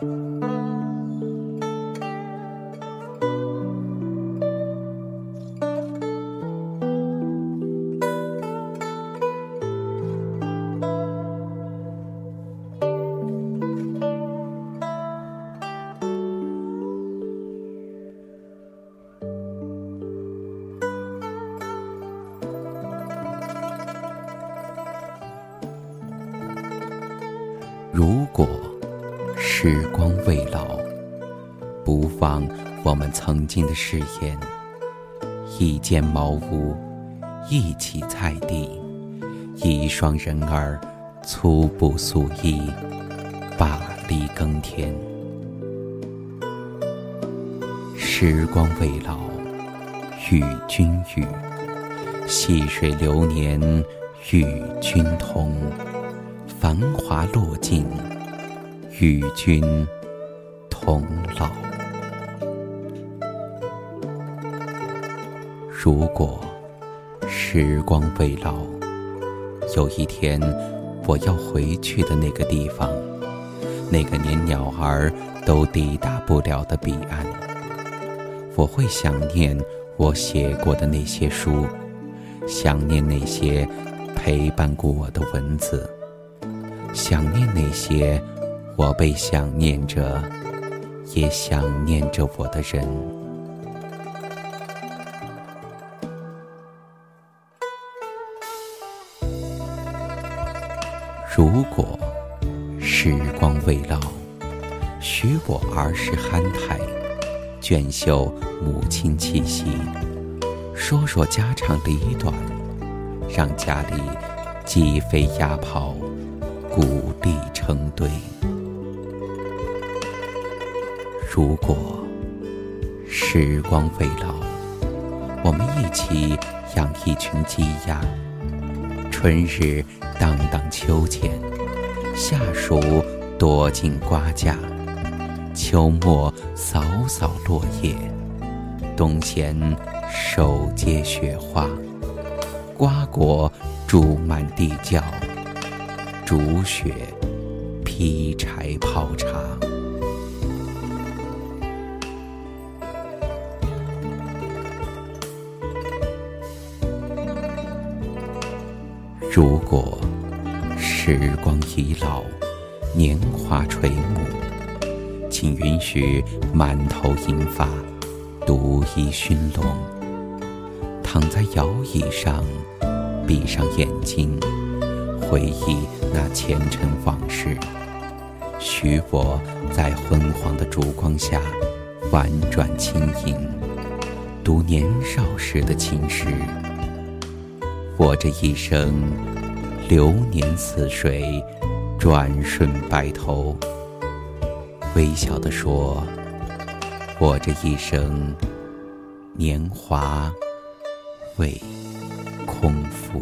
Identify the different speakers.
Speaker 1: 如果时光未老，不忘我们曾经的誓言。一间茅屋，一起菜地，一双人儿，粗布素衣，把犁耕田。时光未老，与君语，细水流年，与君同。繁华落尽，与君同老。如果时光未老，有一天我要回去的那个地方，那个连鸟儿都抵达不了的彼岸，我会想念我写过的那些书，想念那些陪伴过我的文字。想念那些我被想念着，也想念着我的人。如果时光未老，许我儿时憨态，卷袖母亲气息，说说家长里短，让家里鸡飞鸭跑。鼓励成堆。如果时光未老，我们一起养一群鸡鸭。春日荡荡秋千，夏暑躲进瓜架，秋末扫扫落叶，冬闲手接雪花，瓜果筑满地窖。煮雪，劈柴泡茶。如果时光已老，年华垂暮，请允许满头银发，独倚熏笼，躺在摇椅上，闭上眼睛。回忆那前尘往事，许我在昏黄的烛光下婉转轻吟，读年少时的情诗。我这一生，流年似水，转瞬白头。微笑地说，我这一生，年华未空负。